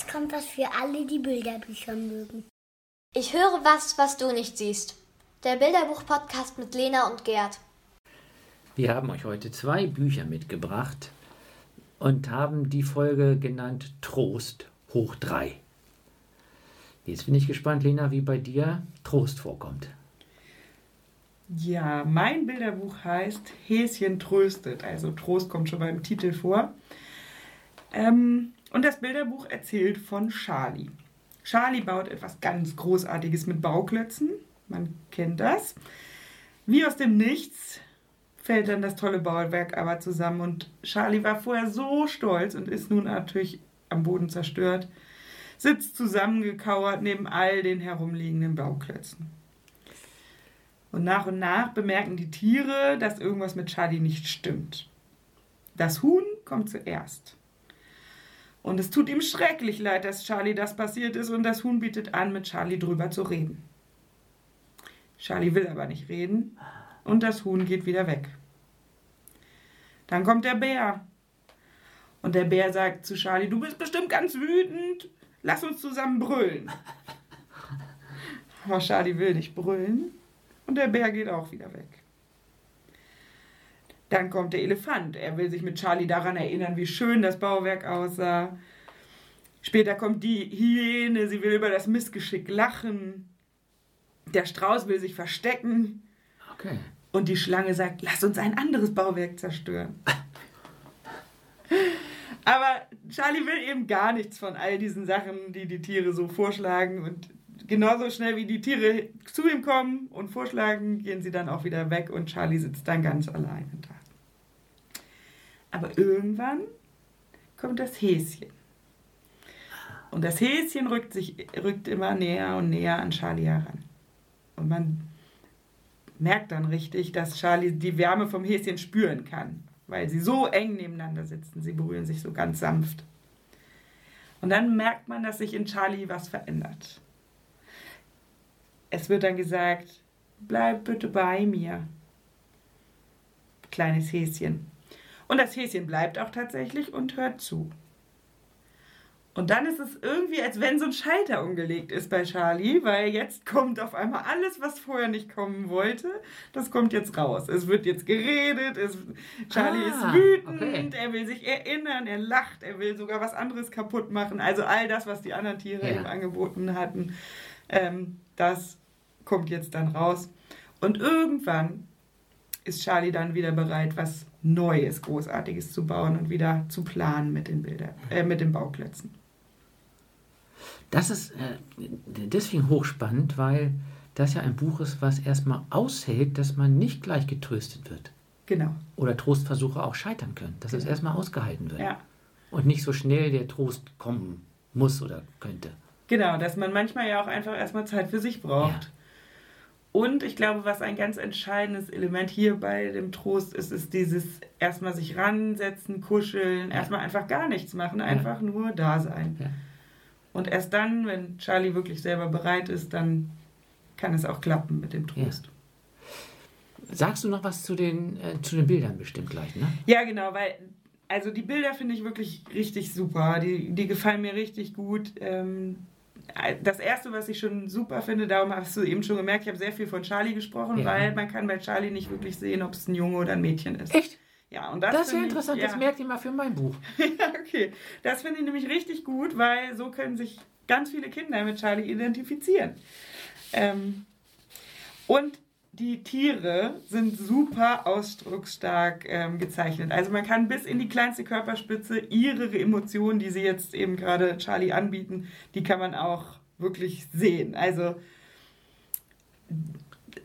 jetzt kommt was für alle, die Bilderbücher mögen. Ich höre was, was du nicht siehst. Der Bilderbuch-Podcast mit Lena und Gerd. Wir haben euch heute zwei Bücher mitgebracht und haben die Folge genannt Trost hoch drei. Jetzt bin ich gespannt, Lena, wie bei dir Trost vorkommt. Ja, mein Bilderbuch heißt Häschen tröstet. Also Trost kommt schon beim Titel vor. Ähm, und das Bilderbuch erzählt von Charlie. Charlie baut etwas ganz Großartiges mit Bauklötzen. Man kennt das. Wie aus dem Nichts fällt dann das tolle Bauwerk aber zusammen. Und Charlie war vorher so stolz und ist nun natürlich am Boden zerstört, sitzt zusammengekauert neben all den herumliegenden Bauklötzen. Und nach und nach bemerken die Tiere, dass irgendwas mit Charlie nicht stimmt. Das Huhn kommt zuerst. Und es tut ihm schrecklich leid, dass Charlie das passiert ist und das Huhn bietet an, mit Charlie drüber zu reden. Charlie will aber nicht reden und das Huhn geht wieder weg. Dann kommt der Bär. Und der Bär sagt zu Charlie, du bist bestimmt ganz wütend, lass uns zusammen brüllen. Aber Charlie will nicht brüllen und der Bär geht auch wieder weg. Dann kommt der Elefant. Er will sich mit Charlie daran erinnern, wie schön das Bauwerk aussah. Später kommt die Hyäne, sie will über das Missgeschick lachen. Der Strauß will sich verstecken. Okay. Und die Schlange sagt, lass uns ein anderes Bauwerk zerstören. Aber Charlie will eben gar nichts von all diesen Sachen, die die Tiere so vorschlagen. Und genauso schnell wie die Tiere zu ihm kommen und vorschlagen, gehen sie dann auch wieder weg und Charlie sitzt dann ganz alleine da. Aber irgendwann kommt das Häschen. Und das Häschen rückt, sich, rückt immer näher und näher an Charlie heran. Und man merkt dann richtig, dass Charlie die Wärme vom Häschen spüren kann, weil sie so eng nebeneinander sitzen. Sie berühren sich so ganz sanft. Und dann merkt man, dass sich in Charlie was verändert. Es wird dann gesagt, bleib bitte bei mir, kleines Häschen. Und das Häschen bleibt auch tatsächlich und hört zu. Und dann ist es irgendwie, als wenn so ein Schalter umgelegt ist bei Charlie, weil jetzt kommt auf einmal alles, was vorher nicht kommen wollte, das kommt jetzt raus. Es wird jetzt geredet, es, Charlie ah, ist wütend, okay. er will sich erinnern, er lacht, er will sogar was anderes kaputt machen. Also all das, was die anderen Tiere ja. ihm angeboten hatten, ähm, das kommt jetzt dann raus. Und irgendwann ist Charlie dann wieder bereit, was Neues, Großartiges zu bauen und wieder zu planen mit den Bildern, äh, mit den Bauklötzen. Das ist äh, deswegen hochspannend, weil das ja ein Buch ist, was erstmal aushält, dass man nicht gleich getröstet wird. Genau. Oder Trostversuche auch scheitern können, dass genau. es erstmal ausgehalten wird. Ja. Und nicht so schnell der Trost kommen muss oder könnte. Genau, dass man manchmal ja auch einfach erstmal Zeit für sich braucht. Ja. Und ich glaube, was ein ganz entscheidendes Element hier bei dem Trost ist, ist dieses erstmal sich ransetzen, kuscheln, ja. erstmal einfach gar nichts machen, einfach ja. nur da sein. Ja. Und erst dann, wenn Charlie wirklich selber bereit ist, dann kann es auch klappen mit dem Trost. Sagst du noch was zu den, äh, zu den Bildern bestimmt gleich, ne? Ja, genau, weil also die Bilder finde ich wirklich richtig super. Die, die gefallen mir richtig gut. Ähm, das erste, was ich schon super finde, darum hast du eben schon gemerkt, ich habe sehr viel von Charlie gesprochen, ja. weil man kann bei Charlie nicht wirklich sehen, ob es ein Junge oder ein Mädchen ist. Echt? Ja, und das, das ist ja interessant, ich, ja. das merkt ihr mal für mein Buch. ja, okay. Das finde ich nämlich richtig gut, weil so können sich ganz viele Kinder mit Charlie identifizieren. Ähm, und die Tiere sind super ausdrucksstark ähm, gezeichnet. Also man kann bis in die kleinste Körperspitze ihre Emotionen, die sie jetzt eben gerade Charlie anbieten, die kann man auch wirklich sehen. Also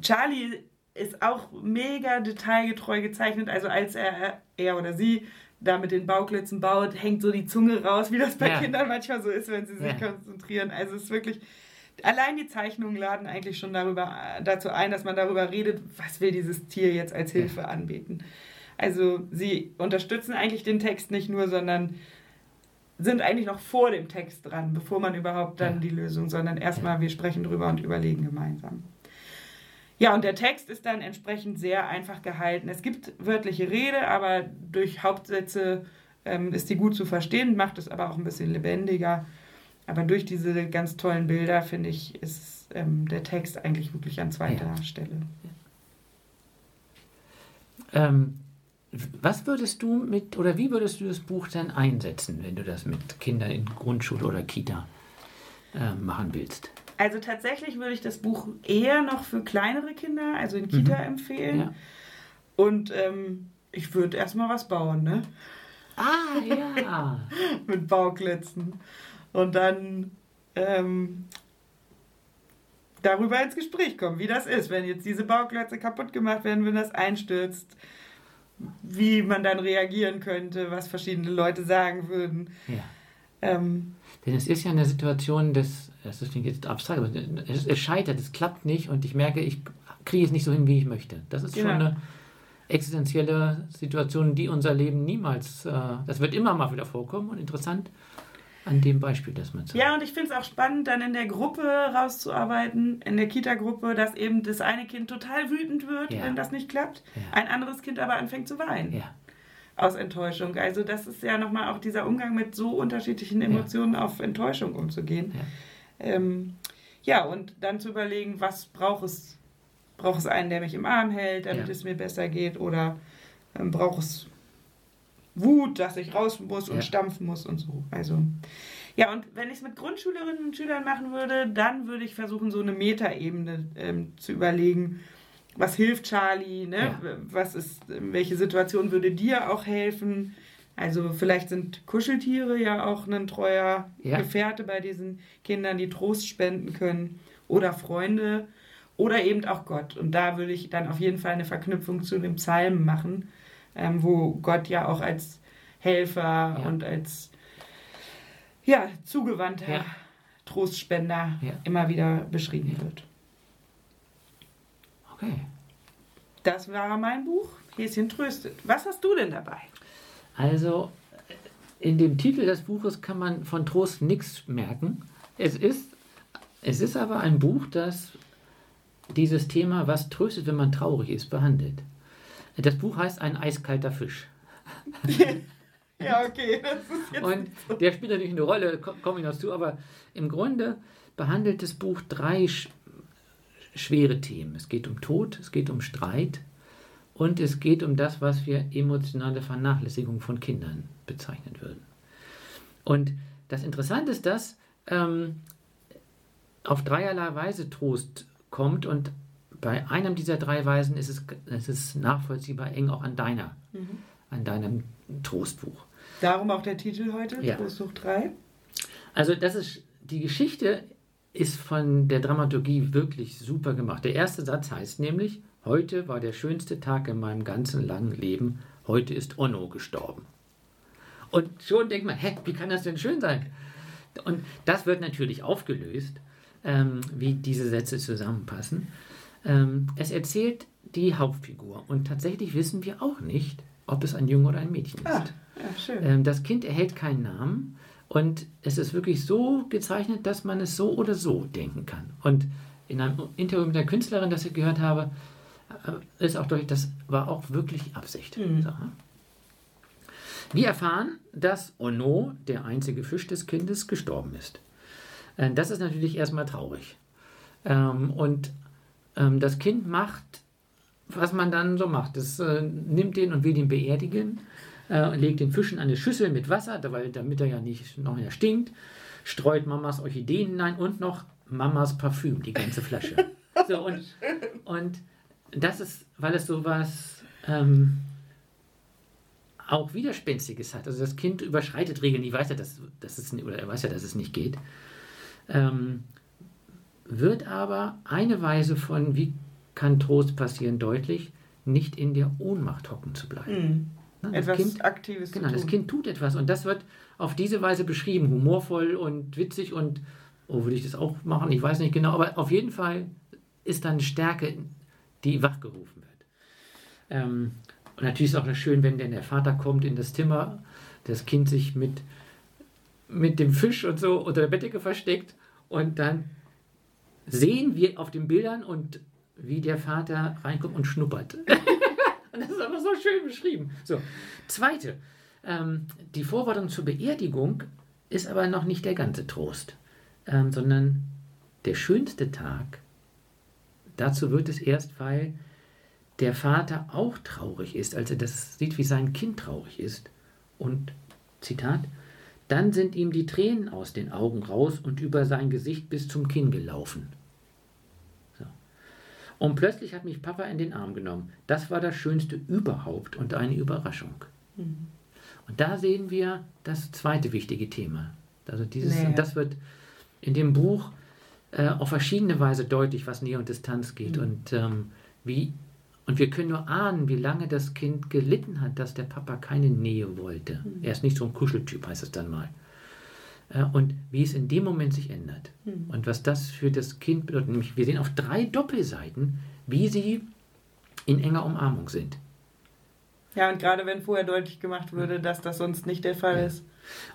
Charlie ist auch mega detailgetreu gezeichnet. Also als er, er oder sie da mit den Bauklötzen baut, hängt so die Zunge raus, wie das bei ja. Kindern manchmal so ist, wenn sie sich ja. konzentrieren. Also es ist wirklich allein die Zeichnungen laden eigentlich schon darüber, dazu ein, dass man darüber redet, was will dieses Tier jetzt als Hilfe anbieten. Also sie unterstützen eigentlich den Text nicht nur, sondern sind eigentlich noch vor dem Text dran, bevor man überhaupt dann die Lösung, sondern erstmal wir sprechen drüber und überlegen gemeinsam. Ja, und der Text ist dann entsprechend sehr einfach gehalten. Es gibt wörtliche Rede, aber durch Hauptsätze ähm, ist die gut zu verstehen, macht es aber auch ein bisschen lebendiger. Aber durch diese ganz tollen Bilder, finde ich, ist ähm, der Text eigentlich wirklich an zweiter Ja. Stelle. Ähm, was würdest du mit, oder wie würdest du das Buch dann einsetzen, wenn du das mit Kindern in Grundschule oder Kita äh, machen willst? Also tatsächlich würde ich das Buch eher noch für kleinere Kinder, also in Kita, empfehlen. Mhm. Ja. Und ähm, ich würde erstmal was bauen, ne? Ah, ja. Mit Bauklötzen. Und dann ähm, darüber ins Gespräch kommen, wie das ist, wenn jetzt diese Bauklötze kaputt gemacht werden, wenn das einstürzt, wie man dann reagieren könnte, was verschiedene Leute sagen würden. ja. Ähm, Denn es ist ja eine Situation, des, das klingt jetzt abstrakt, aber es, es scheitert, es klappt nicht und ich merke, ich kriege es nicht so hin, wie ich möchte. Das ist schon Genau. eine existenzielle Situation, die unser Leben niemals, äh, das wird immer mal wieder vorkommen und interessant an dem Beispiel, das man sagt. Ja, und ich finde es auch spannend, dann in der Gruppe rauszuarbeiten, in der Kita-Gruppe, dass eben das eine Kind total wütend wird, Ja. wenn das nicht klappt, Ja. ein anderes Kind aber anfängt zu weinen Ja, aus Enttäuschung. Also das ist ja nochmal auch dieser Umgang mit so unterschiedlichen Emotionen auf Enttäuschung umzugehen. Ja. Ähm, ja, und dann zu überlegen, was braucht es? Braucht es einen, der mich im Arm hält, damit es mir besser geht? Oder ähm, braucht es Wut, dass ich raus muss und Ja. stampfen muss und so? Also, ja, und wenn ich es mit Grundschülerinnen und Schülern machen würde, dann würde ich versuchen, so eine Metaebene ähm, zu überlegen. Was hilft Charlie? Ne? Ja. Was ist, welche Situation würde dir auch helfen? Also vielleicht sind Kuscheltiere ja auch ein treuer Ja. Gefährte bei diesen Kindern, die Trost spenden können. Oder Freunde. Oder eben auch Gott. Und da würde ich dann auf jeden Fall eine Verknüpfung zu dem Psalm machen, ähm, wo Gott ja auch als Helfer Ja. und als ja, zugewandter Ja. Trostspender Ja. immer wieder beschrieben wird. okay. Das war mein Buch, Häschen tröstet. Was hast du denn dabei? Also, in dem Titel des Buches kann man von Trost nichts merken. Es ist, es ist aber ein Buch, das dieses Thema, was tröstet, wenn man traurig ist, behandelt. Das Buch heißt Ein eiskalter Fisch. Ja, okay. Und der spielt natürlich eine Rolle, ko- komme ich noch zu, aber im Grunde behandelt das Buch drei sch schwere Themen. Es geht um Tod, es geht um Streit und es geht um das, was wir emotionale Vernachlässigung von Kindern bezeichnen würden. Und das Interessante ist, dass ähm, auf dreierlei Weise Trost kommt und bei einem dieser drei Weisen ist es, es ist nachvollziehbar eng auch an deiner, an deinem Trostbuch. Darum auch der Titel heute, Ja. Trost hoch 3. Also das ist die Geschichte ist von der Dramaturgie wirklich super gemacht. Der erste Satz heißt nämlich: Heute war der schönste Tag in meinem ganzen langen Leben. Heute ist Onno gestorben. Und schon denkt man, hä, wie kann das denn schön sein? Und das wird natürlich aufgelöst, ähm, wie diese Sätze zusammenpassen. Ähm, es erzählt die Hauptfigur und tatsächlich wissen wir auch nicht, ob es ein Junge oder ein Mädchen ist. Ah, ja, schön. Ähm, das Kind erhält keinen Namen und es ist wirklich so gezeichnet, dass man es so oder so denken kann. Und in einem Interview mit der Künstlerin, das ich gehört habe, äh, ist auch deutlich, das war auch wirklich Absicht. Mhm. So. Wir erfahren, dass Ono, der einzige Fisch des Kindes, gestorben ist. Äh, Das ist natürlich erstmal traurig. Ähm, Und ähm, das Kind macht, was man dann so macht. Es äh, nimmt den und will ihn beerdigen, äh, legt den Fisch in eine Schüssel mit Wasser, weil, damit er ja nicht noch mehr stinkt, streut Mamas Orchideen hinein und noch Mamas Parfüm, die ganze Flasche. so, und, und das ist, weil es sowas ähm, auch Widerspenstiges hat. Also das Kind überschreitet Regeln, die weiß ja, dass, dass es, oder er weiß ja, dass es nicht geht. Ähm, wird aber eine Weise von, wie kann Trost passieren, deutlich, nicht in der Ohnmacht hocken zu bleiben. Mhm. Ne, das Etwas Kind, Aktives genau, das. Kind tut etwas und das wird auf diese Weise beschrieben, humorvoll und witzig und, oh, würde ich das auch machen? Ich weiß nicht genau, aber auf jeden Fall ist da eine Stärke, die wachgerufen wird. Ähm, und natürlich ist auch schön, wenn denn der Vater kommt in das Zimmer, das Kind sich mit, mit dem Fisch und so unter der Bettdecke versteckt und dann sehen wir auf den Bildern und wie der Vater reinkommt und schnuppert. und das ist aber so schön beschrieben. So, zweite, ähm, die Vorbereitung zur Beerdigung ist aber noch nicht der ganze Trost. ähm, sondern der schönste Tag, dazu wird es erst, weil der Vater auch traurig ist, als er das sieht, wie sein Kind traurig ist. Und, Zitat, dann sind ihm die Tränen aus den Augen raus und über sein Gesicht bis zum Kinn gelaufen. Und plötzlich hat mich Papa in den Arm genommen. Das war das Schönste überhaupt und eine Überraschung. Mhm. Und da sehen wir das zweite wichtige Thema. Also dieses, und das wird in dem Buch äh, auf verschiedene Weise deutlich, was Nähe und Distanz geht mhm. und ähm, wie und wir können nur ahnen, wie lange das Kind gelitten hat, dass der Papa keine Nähe wollte. Mhm. Er ist nicht so ein Kuscheltyp, heißt es dann mal. Äh, und wie es in dem Moment sich ändert. Mhm. Und was das für das Kind bedeutet. Nämlich, wir sehen auf drei Doppelseiten, wie sie in enger Umarmung sind. Ja, und gerade wenn vorher deutlich gemacht würde, dass das sonst nicht der Fall ja. ist.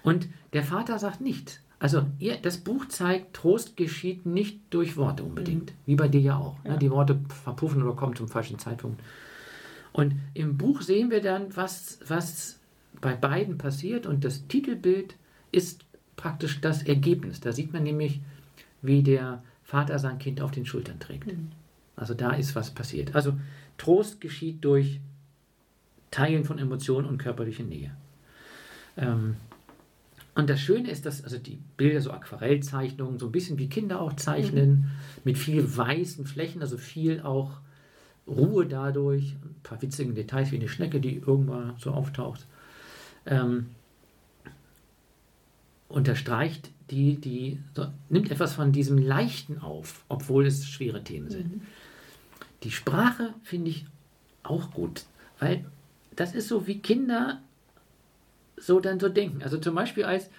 Und der Vater sagt nichts. Also ihr, das Buch zeigt, Trost geschieht nicht durch Worte unbedingt, mhm. wie bei dir ja auch. Ne? Ja. Ne? Die Worte verpuffen oder kommen zum falschen Zeitpunkt. Und im Buch sehen wir dann, was, was bei beiden passiert und das Titelbild ist praktisch das Ergebnis. Da sieht man nämlich, wie der Vater sein Kind auf den Schultern trägt. Mhm. Also da ist was passiert. Also Trost geschieht durch Teilen von Emotionen und körperliche Nähe. Ähm, und das Schöne ist, dass also die Bilder, so Aquarellzeichnungen, so ein bisschen wie Kinder auch zeichnen, mhm. mit viel weißen Flächen, also viel auch Ruhe dadurch, ein paar witzige Details wie eine Schnecke, die irgendwann so auftaucht. Ähm, unterstreicht die, die so, nimmt etwas von diesem Leichten auf, obwohl es schwere Themen sind. Mhm. Die Sprache finde ich auch gut, weil das ist so wie Kinder so dann so denken. Also zum Beispiel als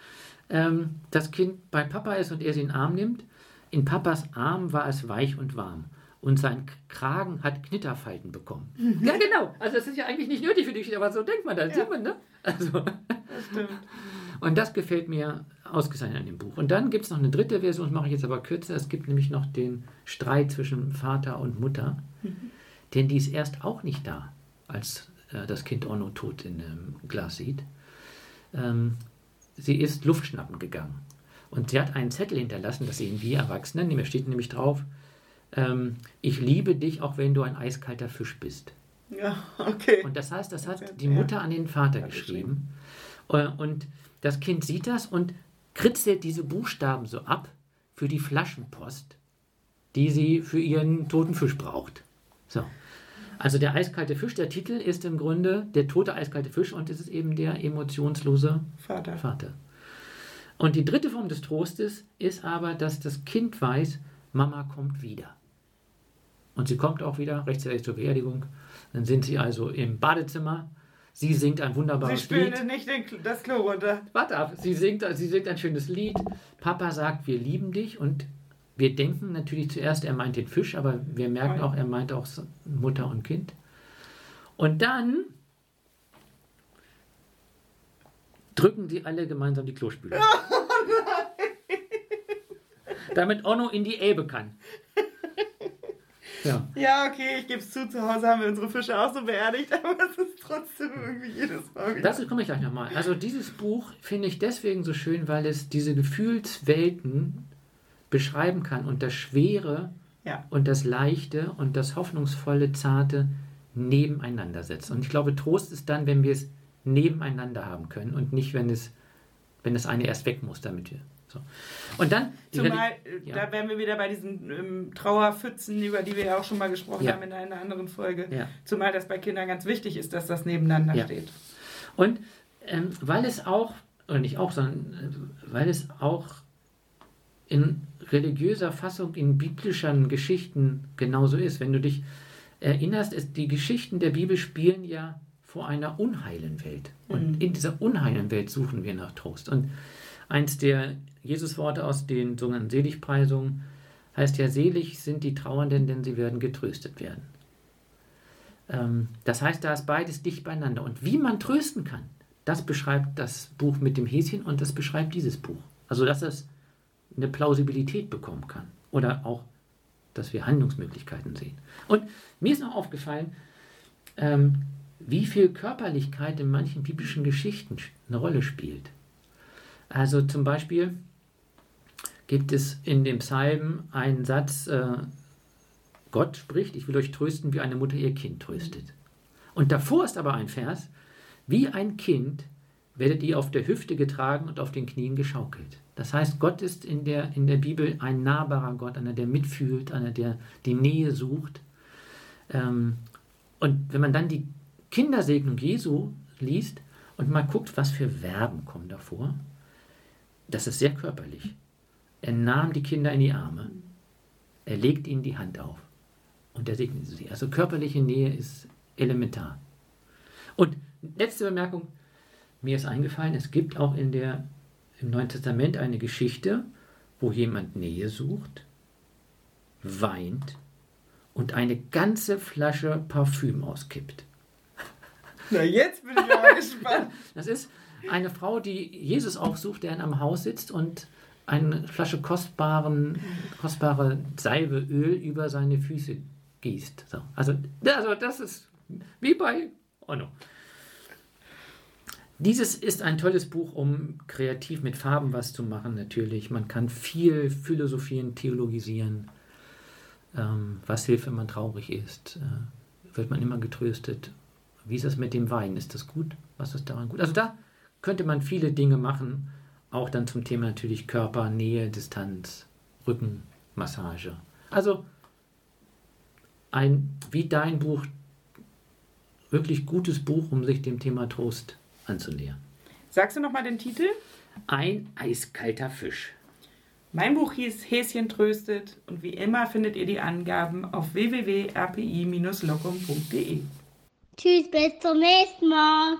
ähm, das Kind bei Papa ist und er sie in den Arm nimmt, in Papas Arm war es weich und warm und sein Kragen hat Knitterfalten bekommen. Mhm. Ja, genau. Also das ist ja eigentlich nicht nötig für die Geschichte, aber so denkt man dann. Ja. Man, ne? also, das stimmt. Und das gefällt mir ausgezeichnet an dem Buch. Und dann gibt es noch eine dritte Version, das mache ich jetzt aber kürzer. Es gibt nämlich noch den Streit zwischen Vater und Mutter, mhm. denn die ist erst auch nicht da, als äh, das Kind Orno tot in dem Glas sieht ähm, sie ist Luft schnappen gegangen. Und sie hat einen Zettel hinterlassen, das sehen wir Erwachsenen, da steht nämlich drauf, ähm, ich liebe dich, auch wenn du ein eiskalter Fisch bist. Ja, okay. Und das heißt, das hat die Mutter an den Vater geschrieben. Äh, und das Kind sieht das und kritzelt diese Buchstaben so ab für die Flaschenpost, die sie für ihren toten Fisch braucht. So. Also der eiskalte Fisch, der Titel ist im Grunde der tote eiskalte Fisch und es ist eben der emotionslose Vater. Vater. Und die dritte Form des Trostes ist aber, dass das Kind weiß, Mama kommt wieder. Und sie kommt auch wieder rechtzeitig zur Beerdigung. Dann sind sie also im Badezimmer. Sie singt ein wunderbares sie Lied. Sie spielt nicht den, das Klo runter. Warte ab. Sie singt, sie singt ein schönes Lied. Papa sagt, wir lieben dich. Und wir denken natürlich zuerst, er meint den Fisch, aber wir merken auch, er meint auch Mutter und Kind. Und dann drücken sie alle gemeinsam die Klospüle. Damit Onno in die Elbe kann. Ja. ja, okay, ich gebe es zu, zu Hause haben wir unsere Fische auch so beerdigt, aber es ist trotzdem irgendwie jedes Mal wieder. Dazu komme ich gleich nochmal. Also dieses Buch finde ich deswegen so schön, weil es diese Gefühlswelten beschreiben kann und das Schwere ja. und das Leichte und das Hoffnungsvolle, Zarte nebeneinander setzt. Und ich glaube, Trost ist dann, wenn wir es nebeneinander haben können und nicht, wenn es, wenn das eine erst weg muss, damit wir. So. Und dann. Zumal, ja. da wären wir wieder bei diesen ähm, Trauerpfützen, über die wir ja auch schon mal gesprochen ja. haben in einer anderen Folge. Ja. Zumal das bei Kindern ganz wichtig ist, dass das nebeneinander steht. Und ähm, weil es auch, oder nicht auch, sondern äh, weil es auch in religiöser Fassung in biblischen Geschichten genauso ist. Wenn du dich erinnerst, ist, die Geschichten der Bibel spielen ja vor einer unheilen Welt. Und mhm. in dieser unheilen Welt suchen wir nach Trost. Und eins der Jesusworte aus den sogenannten Seligpreisungen heißt ja, selig sind die Trauernden, denn sie werden getröstet werden. Ähm, das heißt, da ist beides dicht beieinander. Und wie man trösten kann, das beschreibt das Buch mit dem Häschen und das beschreibt dieses Buch. Also, dass es eine Plausibilität bekommen kann. Oder auch, dass wir Handlungsmöglichkeiten sehen. Und mir ist noch aufgefallen, ähm, wie viel Körperlichkeit in manchen biblischen Geschichten eine Rolle spielt. Also zum Beispiel gibt es in dem Psalm einen Satz, äh, Gott spricht, ich will euch trösten, wie eine Mutter ihr Kind tröstet. Und davor ist aber ein Vers, wie ein Kind werdet ihr auf der Hüfte getragen und auf den Knien geschaukelt. Das heißt, Gott ist in der, in der Bibel ein nahbarer Gott, einer, der mitfühlt, einer, der die Nähe sucht. Ähm, und wenn man dann die Kindersegnung Jesu liest und mal guckt, was für Verben kommen davor, das ist sehr körperlich. Er nahm die Kinder in die Arme, er legt ihnen die Hand auf und er segnete sie. Also körperliche Nähe ist elementar. Und letzte Bemerkung, mir ist eingefallen, es gibt auch in der, im Neuen Testament eine Geschichte, wo jemand Nähe sucht, weint und eine ganze Flasche Parfüm auskippt. Na, jetzt bin ich aber gespannt. Das ist eine Frau, die Jesus aufsucht, der in einem Haus sitzt und eine Flasche kostbaren, kostbare Salbeöl über seine Füße gießt. So. Also, also das ist wie bei Ono. Dieses ist ein tolles Buch, um kreativ mit Farben was zu machen, natürlich. Man kann viel philosophieren, theologisieren. Ähm, was hilft, wenn man traurig ist? Äh, wird man immer getröstet? Wie ist das mit dem Wein? Ist das gut? Was ist daran gut? Also da könnte man viele Dinge machen, auch dann zum Thema natürlich Körper, Nähe, Distanz, Rückenmassage. Also ein, wie dein Buch, wirklich gutes Buch, um sich dem Thema Trost anzunähern. Sagst du nochmal den Titel? Ein eiskalter Fisch. Mein Buch hieß Häschen tröstet und wie immer findet ihr die Angaben auf www.rpi-locum.de. Tschüss, bis zum nächsten Mal.